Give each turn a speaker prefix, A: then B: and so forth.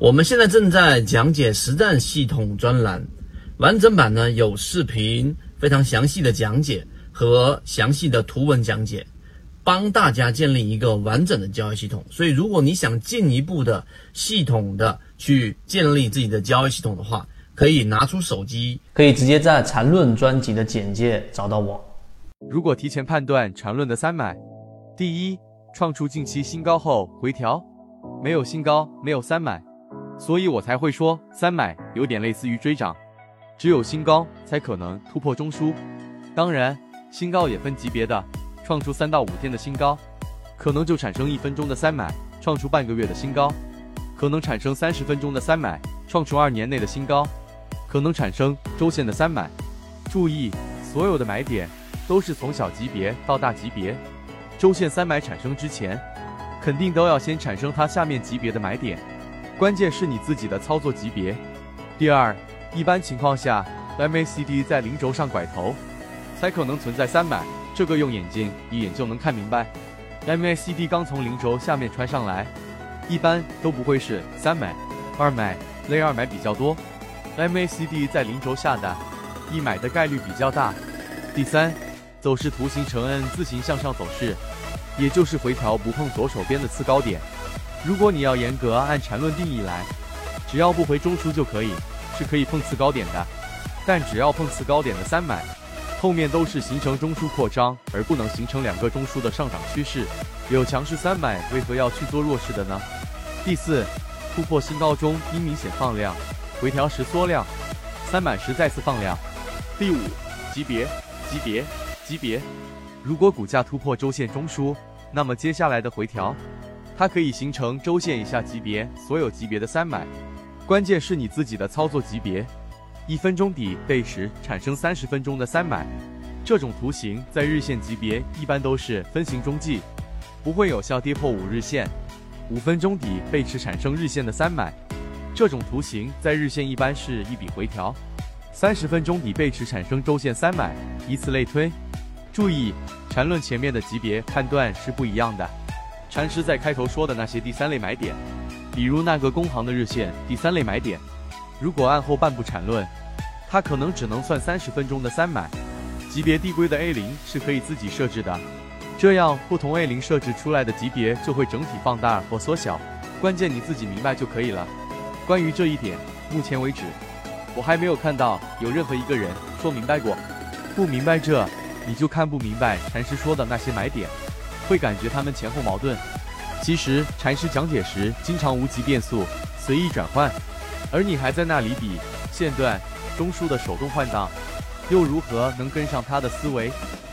A: 我们现在正在讲解实战系统专栏，完整版呢有视频，非常详细的讲解和详细的图文讲解，帮大家建立一个完整的交易系统。所以，如果你想进一步的系统的去建立自己的交易系统的话，可以拿出手机，
B: 可以直接在缠论专辑的简介找到我。
C: 如果提前判断缠论的三买，第一，创出近期新高后回调，没有新高，没有三买。所以我才会说三买有点类似于追涨，只有新高才可能突破中枢。当然，新高也分级别的，创出三到五天的新高，可能就产生一分钟的三买；创出半个月的新高，可能产生三十分钟的三买；创出二年内的新高，可能产生周线的三买。注意，所有的买点都是从小级别到大级别，周线三买产生之前，肯定都要先产生它下面级别的买点。关键是你自己的操作级别。第二，一般情况下，MACD 在零轴上拐头，才可能存在三买。这个用眼睛一眼就能看明白。MACD 刚从零轴下面穿上来，一般都不会是三买、二买，类二买比较多。MACD 在零轴下的，一买的概率比较大。第三，走势图形成 N 字形向上走势，也就是回调不碰左手边的次高点。如果你要严格按缠论定义来，只要不回中枢就可以，是可以碰次高点的。但只要碰次高点的三买，后面都是形成中枢扩张，而不能形成两个中枢的上涨趋势。有强势三买，为何要去做弱势的呢？第四，突破新高中应明显放量，回调时缩量，三买时再次放量。第五，级别，级别，级别。如果股价突破周线中枢，那么接下来的回调。它可以形成周线以下级别所有级别的三买，关键是你自己的操作级别。一分钟底背驰产生三十分钟的三买，这种图形在日线级别一般都是分形中继，不会有效跌破五日线。五分钟底背驰产生日线的三买，这种图形在日线一般是一笔回调。三十分钟底背驰产生周线三买，以此类推。注意，缠论前面的级别判断是不一样的。禅师在开头说的那些第三类买点，比如那个工行的日线第三类买点，如果按后半部缠论，它可能只能算三十分钟的三买。级别递归的 A 零是可以自己设置的，这样不同 A 零设置出来的级别就会整体放大或缩小，关键你自己明白就可以了。关于这一点，目前为止，我还没有看到有任何一个人说明白过。不明白这，你就看不明白禅师说的那些买点。会感觉他们前后矛盾。其实禅师讲解时经常无极变速，随意转换，而你还在那里比线段、中枢的手动换挡，又如何能跟上他的思维？